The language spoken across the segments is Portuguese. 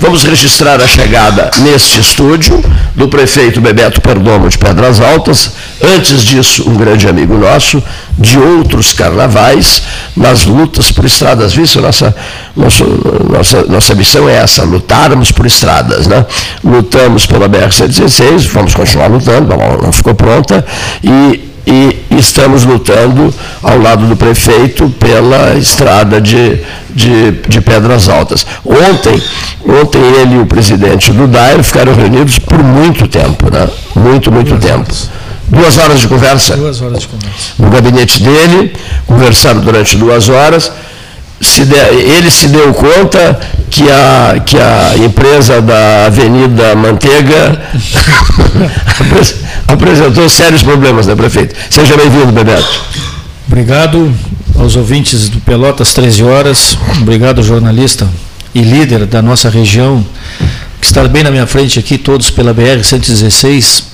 Vamos registrar a chegada neste estúdio do prefeito Bebeto Perdomo de Pedras Altas. Antes disso, um grande amigo nosso, de outros carnavais, nas lutas por estradas. Visto, nossa, nossa, nossa, nossa missão é essa, lutarmos por estradas. Né? Lutamos pela BR-116, vamos continuar lutando, ela ficou pronta, e e estamos lutando ao lado do prefeito pela estrada de, de, de, Pedras Altas. Ontem, ontem ele e o presidente do DAIR ficaram reunidos por muito tempo, né? muito, muito Duas tempo. Horas. Duas horas de conversa? Duas horas de conversa. No gabinete dele, conversaram durante duas horas se de, ele se deu conta que a, que a empresa da Avenida Manteiga apresentou sérios problemas, né, prefeito? Seja bem-vindo, Bebeto. Obrigado aos ouvintes do Pelotas 13 Horas, obrigado jornalista e líder da nossa região, que está bem na minha frente aqui, todos pela BR-116.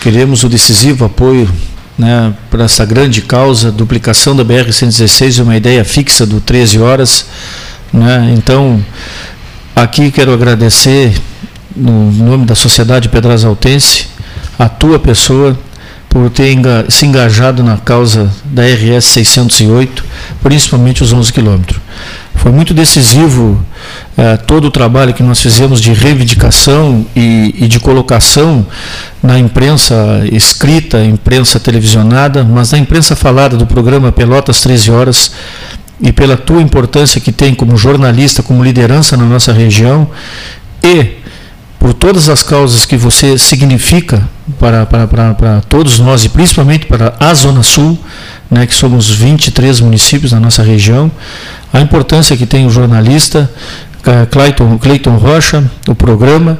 Queremos o decisivo apoio né, para essa grande causa, duplicação da BR-116, uma ideia fixa do 13 horas. Né? Então, aqui quero agradecer, no nome da Sociedade Pedras Altense, a tua pessoa por ter se engajado na causa da RS 608, principalmente os 11 quilômetros. Foi muito decisivo eh, todo o trabalho que nós fizemos de reivindicação e, e, de colocação na imprensa escrita, imprensa televisionada, mas na imprensa falada do programa Pelotas 13 Horas, e pela tua importância que tem como jornalista, como liderança na nossa região, e por todas as causas que você significa para, para, para, para todos nós, e principalmente para a Zona Sul, né, que somos 23 municípios na nossa região, a importância que tem o jornalista, Clayton, Clayton Rocha, o programa,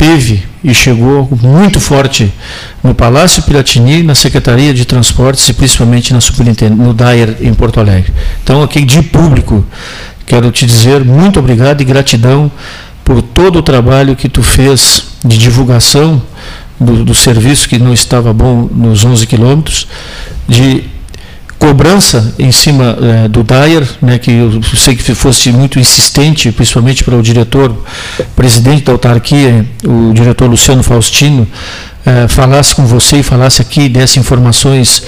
teve e chegou muito forte no Palácio Piratini, na Secretaria de Transportes e principalmente na no DAIR em Porto Alegre. Então, aqui de público, quero te dizer muito obrigado e gratidão por todo o trabalho que tu fez de divulgação do, do serviço que não estava bom nos 11 quilômetros, de cobrança em cima é, do Dyer, né, que eu sei que fosse muito insistente, principalmente para o diretor, presidente da autarquia, o diretor Luciano Faustino, é, falasse com você e falasse aqui, desse informações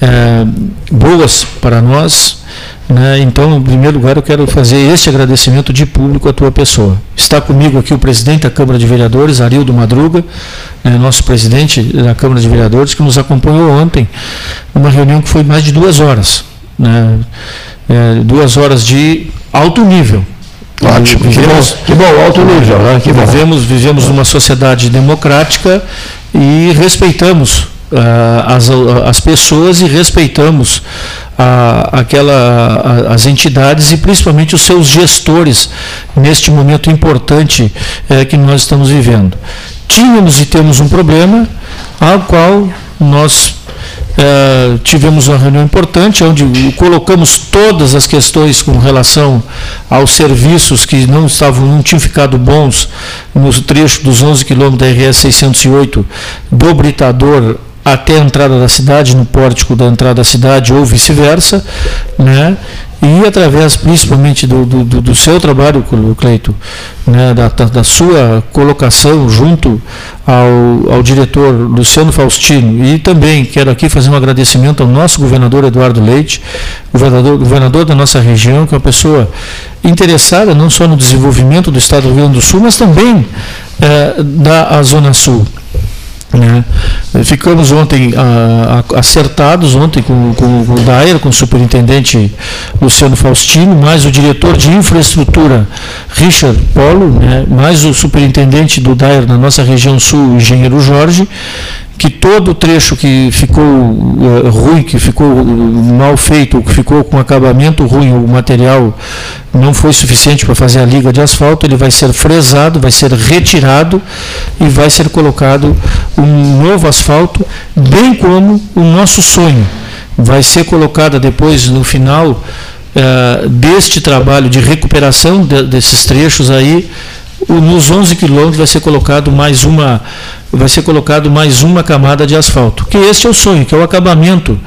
é, boas para nós. Né? Então, em primeiro lugar, eu quero fazer este agradecimento de público à tua pessoa. Está comigo aqui o presidente da Câmara de Vereadores, Arildo Madruga, né, nosso presidente da Câmara de Vereadores, que nos acompanhou ontem, numa reunião que foi mais de duas horas. Né? É, duas horas de alto nível. Ótimo, vivemos, que bom, que bom alto nível. Né? Que vivemos, vivemos numa sociedade democrática e respeitamos as, as pessoas e respeitamos a, aquela, a, as entidades e principalmente os seus gestores neste momento importante é, que nós estamos vivendo. Tínhamos e temos um problema ao qual nós é, tivemos uma reunião importante onde colocamos todas as questões com relação aos serviços que não estavam, não tinham ficado bons no trecho dos 11 quilômetros da RS 608 do Britador até a entrada da cidade, no pórtico da entrada da cidade ou vice-versa, né? e através principalmente do, do, do seu trabalho, Cleito, né? da, da, sua colocação junto ao, ao diretor Luciano Faustino, e também quero aqui fazer um agradecimento ao nosso governador Eduardo Leite, governador, governador da nossa região, que é uma pessoa interessada não só no desenvolvimento do estado do Rio Grande do Sul, mas também é, da Zona Sul. Né? Ficamos ontem ah, acertados, ontem com, com, com o Daer, com o superintendente Luciano Faustino, mais o diretor de infraestrutura Richard Polo, né? mais o superintendente do Daer na nossa região sul, o engenheiro Jorge, que todo trecho que ficou uh, ruim, que ficou mal feito, que ficou com acabamento ruim, o material não foi suficiente para fazer a liga de asfalto, ele vai ser fresado, vai ser retirado e vai ser colocado um novo asfalto, bem como o nosso sonho. Vai ser colocada depois, no final uh, deste trabalho de recuperação de, desses trechos aí, nos 11 quilômetros vai ser colocado mais uma vai ser colocado mais uma camada de asfalto. Que este é o sonho, que é o acabamento,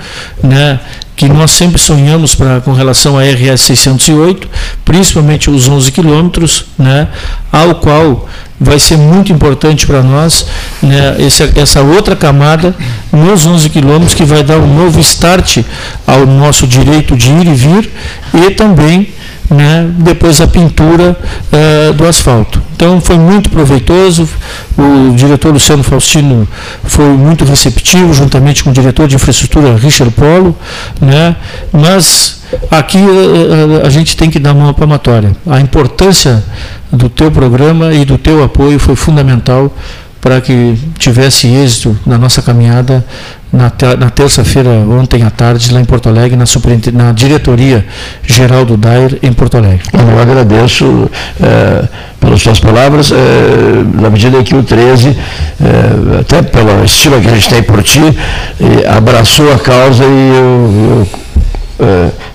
né, que nós sempre sonhamos pra, com relação à RS 608, principalmente os 11 quilômetros, né, ao qual vai ser muito importante para nós né, esse, essa outra camada nos 11 quilômetros que vai dar um novo start ao nosso direito de ir e vir e também né, depois a pintura uh, do asfalto. Então foi muito proveitoso, o diretor Luciano Faustino foi muito receptivo, juntamente com o diretor de infraestrutura Richard Polo, né, mas aqui uh, a gente tem que dar uma palmatória. A importância do teu programa e do teu apoio foi fundamental para que tivesse êxito na nossa caminhada na, na terça-feira, ontem à tarde, lá em Porto Alegre, na, na diretoria geral do DAIR, em Porto Alegre. Eu agradeço é, pelas suas palavras, é, na medida em que o 13, é, eh, até pela estima que a gente tem por ti, abraçou a causa e eu, eu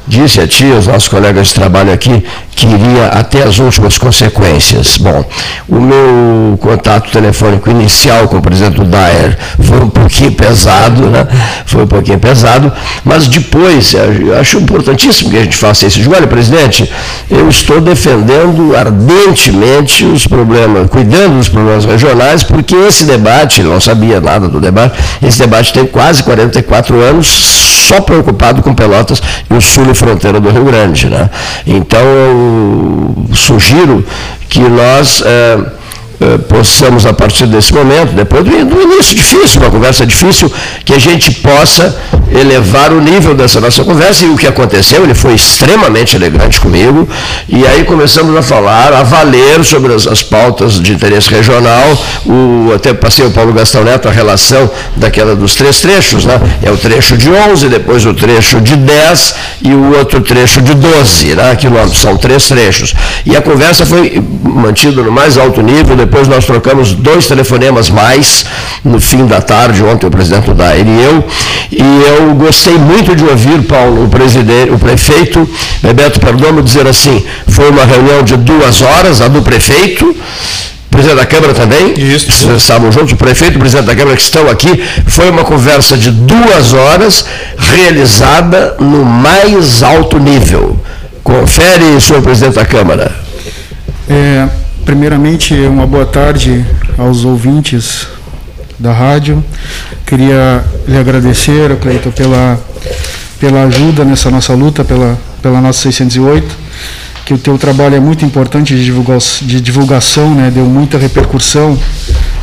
disse a ti, aos nossos colegas de trabalho aqui, que iria até as últimas consequências. Bom, o meu contato telefônico inicial com o presidente do Daer foi um pouquinho pesado, né? Foi um pouquinho pesado, mas depois, eu acho importantíssimo que a gente faça isso. Olha, presidente, eu estou defendendo ardentemente os problemas, cuidando dos problemas regionais, porque esse debate, não sabia nada do debate, esse debate tem quase 44 anos, só preocupado com Pelotas e o sul e fronteira do Rio Grande. Né? Então, eu sugiro que nós. É, eh, possamos, a partir desse momento, depois do, do, início difícil, uma conversa difícil, que a gente possa elevar o nível dessa nossa conversa. E o que aconteceu, ele foi extremamente elegante comigo, e aí começamos a falar, a valer sobre as, as pautas de interesse regional. O, até passei o Paulo Gastão Neto a relação daquela dos três trechos, né? É o trecho de 11, depois o trecho de 10 e o outro trecho de 12 né, quilômetros. São três trechos. E a conversa foi mantida no mais alto nível depois nós trocamos dois telefonemas mais no fim da tarde, ontem o presidente da e eu, e eu gostei muito de ouvir, Paulo, o, presidente, o prefeito Bebeto Perdomo dizer assim, foi uma reunião de duas horas, a do prefeito, presidente da Câmara também, Isso. estavam juntos, o prefeito e o presidente da Câmara que estão aqui, foi uma conversa de duas horas, realizada no mais alto nível. Confere, senhor presidente da Câmara. É, Primeiramente, uma boa tarde aos ouvintes da rádio. Queria lhe agradecer, Cleiton, pela, pela ajuda nessa nossa luta, pela, pela nossa 608, que o teu trabalho é muito importante de divulgação, de divulgação né? deu muita repercussão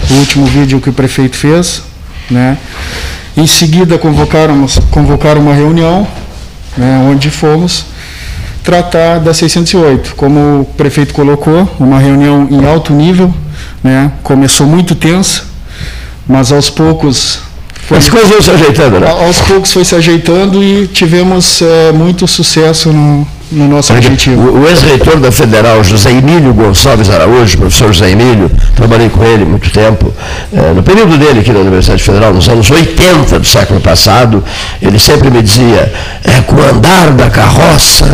o último vídeo que o prefeito fez. Né? Em seguida, convocaram, convocaram uma reunião, né? onde fomos tratar da 608. Como o prefeito colocou, uma reunião em alto nível, né? começou muito tensa, mas aos poucos. Foi, As coisas se ajeitando, né? Aos poucos foi se ajeitando e tivemos é, muito sucesso no, no nosso objetivo. O, ex-reitor da Federal, José Emílio Gonçalves Araújo, professor José Emílio, trabalhei com ele muito tempo. É, no período dele aqui na Universidade Federal, nos anos 80 do século passado, ele sempre me dizia, é com o andar da carroça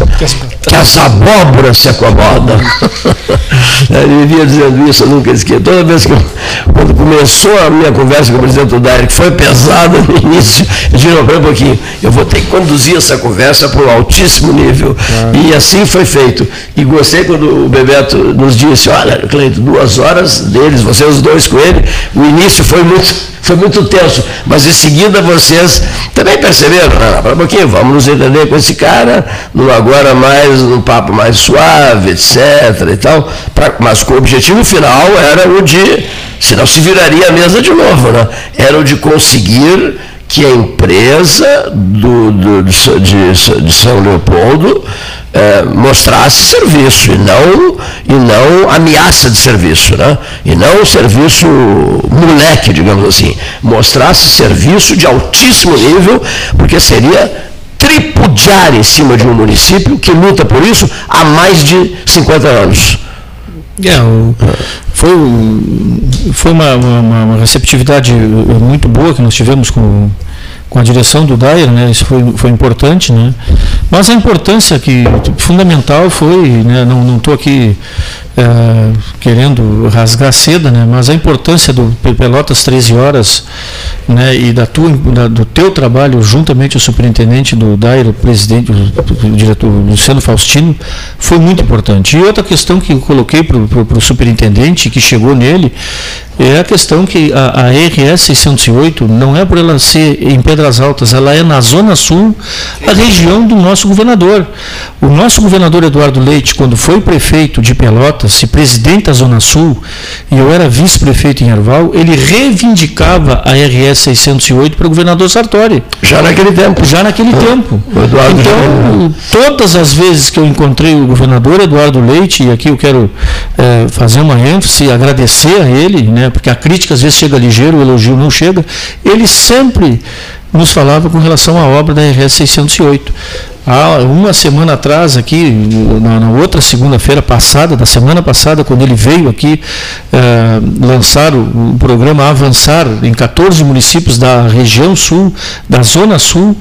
as abóboras se acomodam. ele vivia dizendo isso, eu nunca esqueci. Toda vez que, eu, quando começou a minha conversa com o presidente do que foi pesada no início, eu disse, não, um pouquinho, eu vou ter que conduzir essa conversa para um altíssimo nível. E assim foi feito. E gostei quando o Bebeto nos disse, olha, Cleito, duas horas deles, vocês os dois com ele, o início foi muito, foi muito tenso, mas em seguida vocês também perceberam, né? um pouquinho, vamos nos entender com esse cara, no agora mais, num papo mais suave, etc. e tal, pra, mas o objetivo final era o de, senão se viraria a mesa de novo, né? Era o de conseguir que a empresa do, do de, de, São Leopoldo é, mostrasse serviço e não, e não ameaça de serviço, né? e não serviço moleque, digamos assim, mostrasse serviço de altíssimo nível, porque seria tripudiar em cima de um município que luta por isso há mais de 50 anos. É, o, foi, foi uma, uma, uma, receptividade muito boa que nós tivemos com, com a direção do Dair, né? Isso foi, foi importante, né? Mas a importância que fundamental foi, né? Não estou aqui é, querendo rasgar seda, né? mas a importância do Pelotas 13 horas né? e da tua, da, do teu trabalho juntamente o superintendente do Dairo, o presidente, o diretor Luciano Faustino, foi muito importante. E outra questão que eu coloquei para o superintendente, que chegou nele, é a questão que a, a RS 608 não é por ela ser em Pedras Altas, ela é na Zona Sul, a região do nosso governador. O nosso governador Eduardo Leite, quando foi prefeito de Pelotas e presidente da Zona Sul, e eu era vice-prefeito em Arval, ele reivindicava a RS 608 para o governador Sartori. Já naquele tempo. Já naquele o, tempo. Eduardo então, todas as vezes que eu encontrei o governador Eduardo Leite, e aqui eu quero é, fazer uma ênfase, agradecer a ele, né, porque a crítica às vezes chega ligeiro, o elogio não chega, ele sempre nos falava com relação à obra da RS 608. Há uma semana atrás, aqui, na, na outra segunda-feira passada, da semana passada, quando ele veio aqui eh, lançar o, o, programa Avançar em 14 municípios da região sul, da zona sul,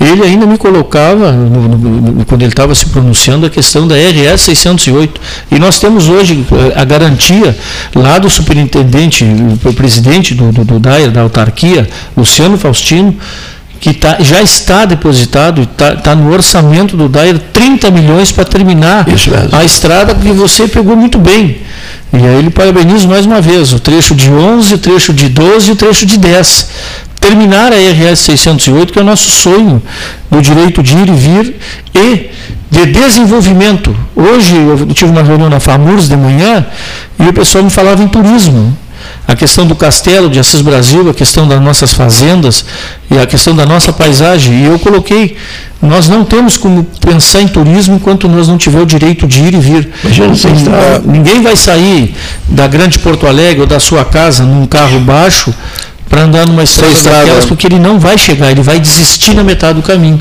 ele ainda me colocava, no, no, quando ele estava se pronunciando, a questão da RS 608. E nós temos hoje eh, a garantia lá do superintendente, o presidente do, do, do DAIR, da autarquia, Luciano Faustino, que tá, já está depositado, está tá no orçamento do DAIR 30 milhões para terminar a estrada que você pegou muito bem. E aí ele parabeniza mais uma vez o trecho de 11, o trecho de 12 e o trecho de 10. Terminar a RS 608, que é o nosso sonho do direito de ir e vir e de desenvolvimento. Hoje eu tive uma reunião na FAMURS de manhã e o pessoal me falava em turismo a questão do castelo de Assis Brasil, a questão das nossas fazendas e a questão da nossa paisagem. E eu coloquei, nós não temos como pensar em turismo enquanto nós não tiver o direito de ir e vir. Ninguém vai sair da Grande Porto Alegre ou da sua casa num carro baixo para andar numa estrada, estrada daquelas, porque ele não vai chegar, ele vai desistir na metade do caminho.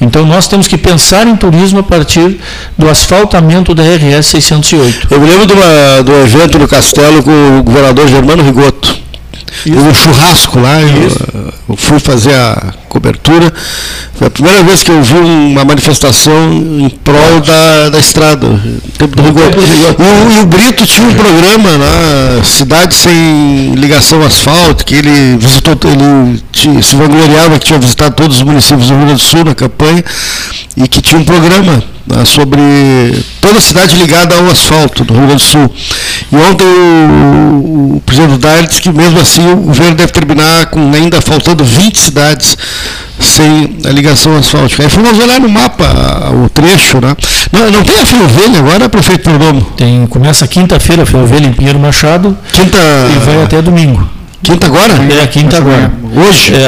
Então nós temos que pensar em turismo a partir do asfaltamento da RS 608. Eu me lembro de uma, do evento no Castelo com o governador Germano Rigoto. Isso. um churrasco lá, eu, fui fazer a cobertura. Foi a primeira vez que eu vi uma manifestação em prol da, da estrada, tempo do rigor. E, e, o Brito tinha um programa lá, Cidade Sem Ligação Asfalto, que ele visitou, ele tinha, se vangloriava que tinha visitado todos os municípios do Rio Grande do Sul na campanha, e que tinha um programa né, sobre toda a cidade ligada ao asfalto do Rio Grande do Sul. E ontem o, o presidente Daire disse que mesmo assim o governo deve terminar com ainda faltando 20 cidades sem a ligação asfáltica. Aí fomos olhar no mapa o trecho, né? Não, não tem a Ferrovelha agora, prefeito Perdomo? Tem, começa quinta-feira a Ferrovelha em Pinheiro Machado quinta, e vai até domingo. Quinta agora? É, quinta agora. Hoje? É,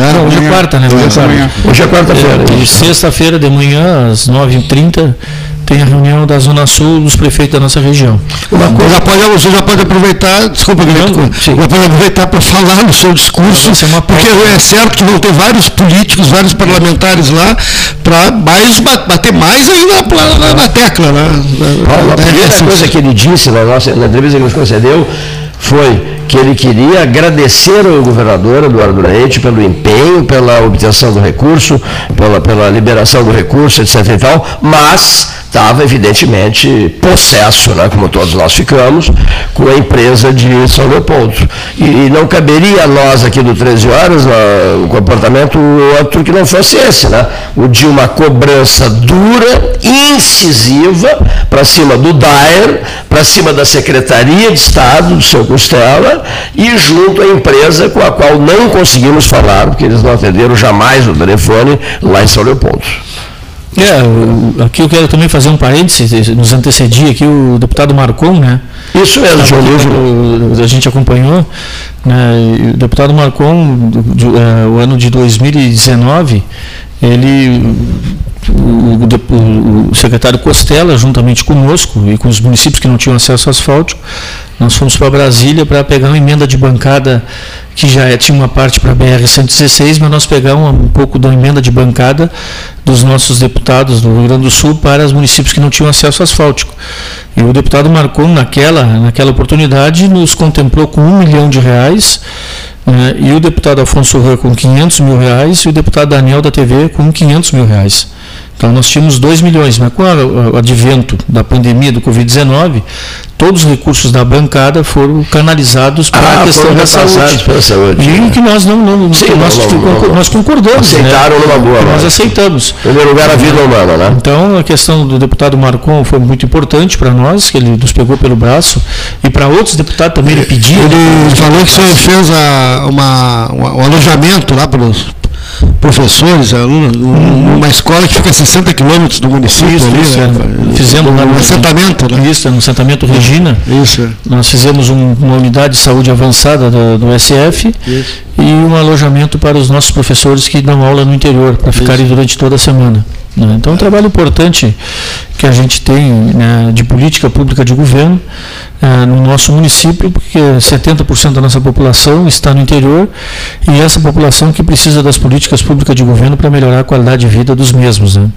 é, não, hoje é quarta, né? Hoje é, quarta. Hoje é quarta-feira. É, sexta-feira de manhã, às 9h30, tem a reunião da Zona Sul dos prefeitos da nossa região. Uma coisa, já pode, você já pode aproveitar, desculpa, Guilherme, já pode aproveitar para falar no seu discurso, é porque é certo que vão ter vários políticos, vários parlamentares lá, para mais, bater mais ainda na, na, tecla. Né? a primeira coisa que ele disse na, nossa, na entrevista que nos concedeu foi que ele queria agradecer ao governador Eduardo Leite pelo empenho, pela obtenção do recurso, pela, pela liberação do recurso, etc. E tal, mas estava evidentemente possesso, né, como todos nós ficamos, com a empresa de São Leopoldo. E, e não caberia a nós aqui do 13 Horas um comportamento outro que não fosse esse, né? o de uma cobrança dura, incisiva, para cima do DAER, para cima da Secretaria de Estado, do seu Costela, e junto à empresa com a qual não conseguimos falar, porque eles não atenderam jamais o telefone lá em São Leopoldo. É, aqui eu quero também fazer um parênteses, nos antecedia aqui o deputado Marcon, né? Isso mesmo, João Livro. A gente acompanhou, né? o deputado Marcon, é, o ano de 2019, ele o, o, secretário Costela, juntamente conosco e com os municípios que não tinham acesso ao asfáltico, nós fomos para Brasília para pegar uma emenda de bancada que já é, tinha uma parte para a BR-116, mas nós pegamos um pouco da emenda de bancada dos nossos deputados do Rio Grande do Sul para os municípios que não tinham acesso asfáltico. E o deputado Marcon, naquela, naquela oportunidade, nos contemplou com um milhão de reais, né, e o deputado Afonso Rã com 500 mil reais, e o deputado Daniel da TV com 500 mil reais. Então nós tínhamos 2 milhões, mas com o advento da pandemia do Covid-19, todos os recursos da bancada foram canalizados para Ah, a questão da saúde. repassados para a saúde. E que nós não, não Sim, que nós, não, não, não. nós concordamos. Aceitaram né? numa boa, Nós aceitamos. Em primeiro lugar, a vida humana, né? Então, a questão do deputado Marcon foi muito importante para nós, que ele nos pegou pelo braço, e para outros deputados também ele pediu. Ele falou que o senhor fez a, uma, um um alojamento lá para os professores, alunos, um- uma escola que fica a 60 quilômetros do município Isso, ali, isso, né? é. Fizemos lá um no- assentamento, né? Isso, no assentamento Regina. Isso. Nós fizemos um- uma unidade de saúde avançada do, do SF e um alojamento para os nossos professores que dão aula no interior, para ficarem durante toda a semana. Né? Então, é um trabalho importante que a gente tem né, de política pública de governo eh, no nosso município, porque 70% da nossa população está no interior e essa população que precisa das políticas públicas de governo para melhorar a qualidade de vida dos mesmos. Né?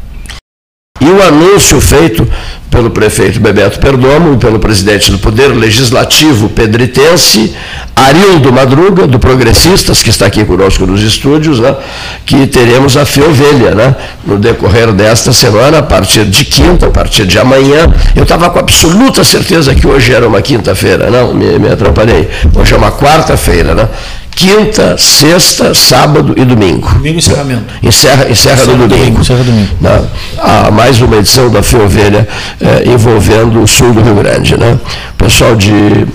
E o anúncio feito pelo prefeito Bebeto Perdomo pelo presidente do Poder Legislativo pedritense, Arildo Madruga, do Progressistas, que está aqui conosco nos estúdios, né, que teremos a Feovelha né, no decorrer desta semana, a partir de quinta, a partir de amanhã. Eu estava com absoluta certeza que hoje era uma quinta-feira, não, me, me atrapalhei. Hoje é uma quarta-feira, né? Quinta, sexta, sábado e domingo. Domingo encerramento. Encerra, encerra no domingo. Encerra domingo. Né? Há mais uma edição da Fio Ovelha eh, envolvendo o sul do Rio Grande. Né? O pessoal de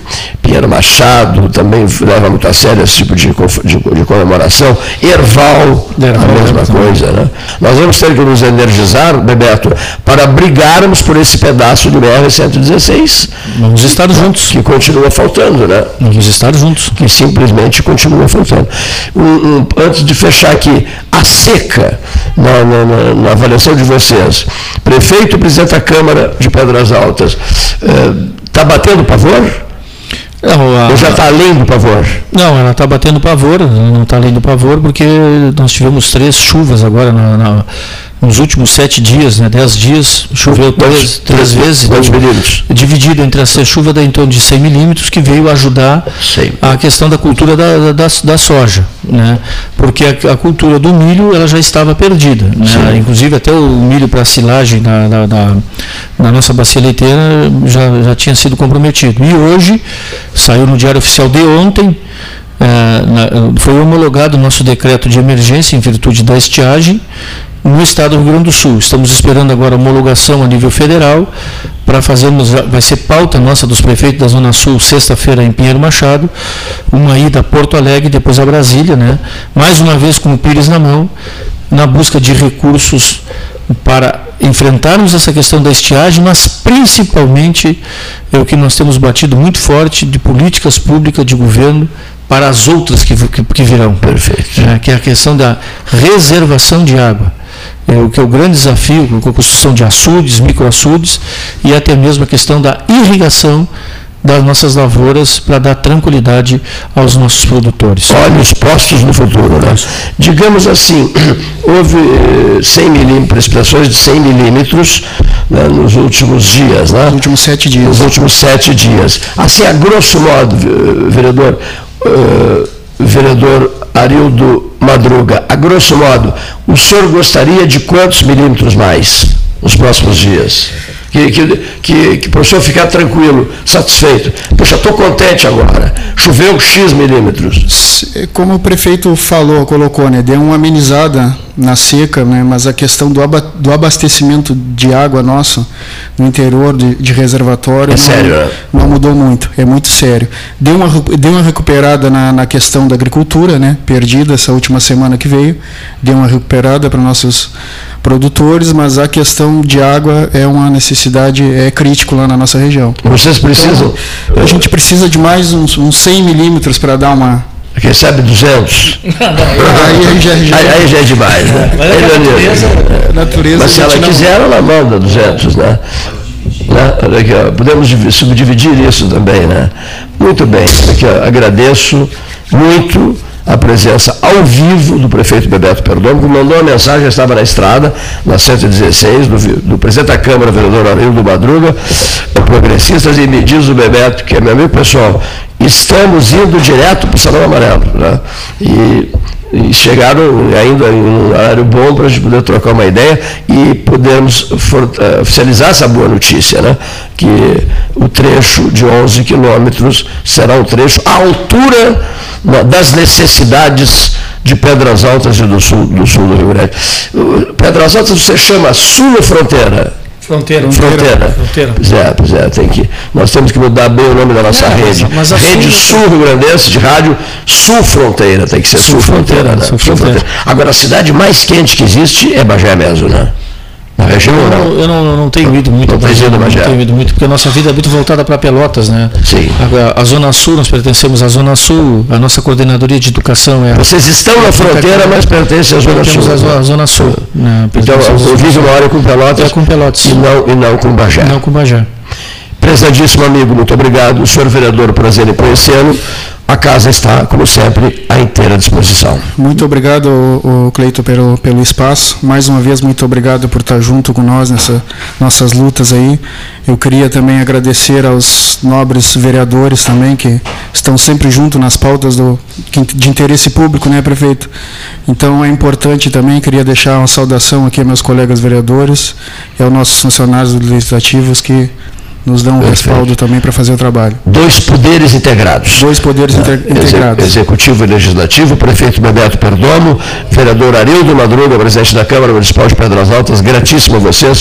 Pinheiro Machado também leva muito a sério esse tipo de, de- de comemoração. Erval, Erval, a mesma também. coisa. Né? Nós vamos ter que nos energizar, Bebeto, para brigarmos por esse pedaço do BR-116, Vamos estar juntos. que continua faltando, né? Vamos estar juntos. que simplesmente continua faltando. Um- um- antes de fechar aqui, a seca, na, na- na- na avaliação de vocês, prefeito e presidente da Câmara de Pedras Altas, está batendo pavor? Não, a- Ou já está além do pavor? Não, ela está batendo pavor, não está além do pavor, porque nós tivemos três chuvas agora na- na- nos últimos sete dias, né, dez dias, choveu três, três vezes, Quantos então, milímetros? dividido entre essa chuva da em torno de 100 milímetros, que veio ajudar Cem. a questão da cultura da, da, da soja, né, porque a, a cultura do milho ela já estava perdida, né, inclusive até o milho para silagem na, na, na- na nossa bacia leiteira já, já tinha sido comprometido. E hoje, saiu no Diário Oficial de ontem, eh, na- foi homologado o nosso decreto de emergência em virtude da estiagem no estado do Rio Grande do Sul. Estamos esperando agora a homologação a nível federal para fazermos, vai ser pauta nossa dos prefeitos da Zona Sul, sexta-feira em Pinheiro Machado, uma ida a Porto Alegre, depois a Brasília, né? mais uma vez com o Pires na mão, na busca de recursos para enfrentarmos essa questão da estiagem, mas principalmente é o que nós temos batido muito forte de políticas públicas de governo para as outras que, que, que virão. Perfeito. É, que é a questão da reservação de água. É o que é o grande desafio com a construção de açudes, microaçudes e até mesmo a questão da irrigação das nossas lavouras para dar tranquilidade aos nossos produtores. Olhos postos no futuro. Né? Digamos assim, houve eh, 100 milímetros, precipitações de 100 milímetros né, nos últimos dias. Né? Nos últimos sete dias. nos últimos sete dias. Assim, a grosso modo, ve- vereador, eh, vereador Arildo Madruga, a grosso modo, o senhor gostaria de quantos milímetros mais nos próximos dias? Que, que, que, que para o senhor ficar tranquilo, satisfeito. Poxa, estou contente agora. Choveu X milímetros. Como o prefeito falou, colocou, né, deu uma amenizada na seca, né, mas a questão do, do abastecimento de água nosso no interior de, de reservatório É não, sério, né? não mudou muito, é muito sério. Deu uma, deu uma recuperada na, na questão da agricultura, né, perdida essa última semana que veio, deu uma recuperada para nossos produtores, mas a questão de água é uma necessidade, é crítico lá na nossa região. Vocês precisam, A gente precisa de mais uns, uns 100 milímetros para dar uma. Sabe 200. Aí, aí já, já- Aí, aí já é demais, né? Mas é Aí, que a Leonino, natureza- natureza. Mas se ela gente não- quiser, ela manda 200, né? Né? Olha aqui, ó, podemos divi- subdividir isso também, né? Muito bem, aqui, ó, agradeço muito a presença ao vivo do prefeito Bebeto Perdomo, que mandou uma mensagem, estava na estrada, na 116, do, do presidente da Câmara, vereador Arildo Madruga, é progressistas, e me diz o Bebeto, que é meu amigo pessoal, estamos indo direto para o Salão Amarelo, né? E e chegaram ainda em um horário bom para a gente poder trocar uma ideia e podermos uh, oficializar essa boa notícia, né? que o trecho de 11 quilômetros será um trecho à altura das necessidades de Pedras Altas e do sul do, sul do Rio Grande. Pedras Altas você chama sul ou fronteira? Fronteira. Fronteira. Fronteira. Pois é, pois é, tem que, nós temos que mudar bem o nome da nossa é, rede. Mas, mas rede Sul Rio Grandense de rádio Sul Fronteira, tem que ser Sul, sul Fronteira. Né? Sul fronteira. Agora, a cidade mais quente que existe é Bagé mesmo, né? Na região eu não, eu não, não tenho ido muito. Não, Bagé, não tenho ido muito, porque a nossa vida é muito voltada para Pelotas, né? Sim. A, a, Zona Sul, nós pertencemos à Zona Sul, a nossa coordenadoria de educação é. Vocês estão na fronteira, mas pertencem à Zona Sul. À Zona Sul. Né? Então, o vive uma hora com Pelotas. É com Pelotas. E não, e não com Bagé. Não com Bagé. Prezadíssimo amigo, muito obrigado. Senhor vereador, prazer em conhecê-lo a casa está, como sempre, à inteira disposição. Muito obrigado, Cleito, pelo, pelo espaço. Mais uma vez, muito obrigado por estar junto com nós nessas nossas lutas aí. Eu queria também agradecer aos nobres vereadores também, que estão sempre junto nas pautas do, de interesse público, né, prefeito? Então é importante também, queria deixar uma saudação aqui aos meus colegas vereadores e aos nossos funcionários legislativos que nos dão um Perfeito. respaldo também para fazer o trabalho. Dois poderes integrados. Dois poderes ah, integrados. Executivo e Legislativo, prefeito Bebeto Perdomo, vereador Arildo Madruga, presidente da Câmara Municipal de Pedras Altas, gratíssimo a vocês.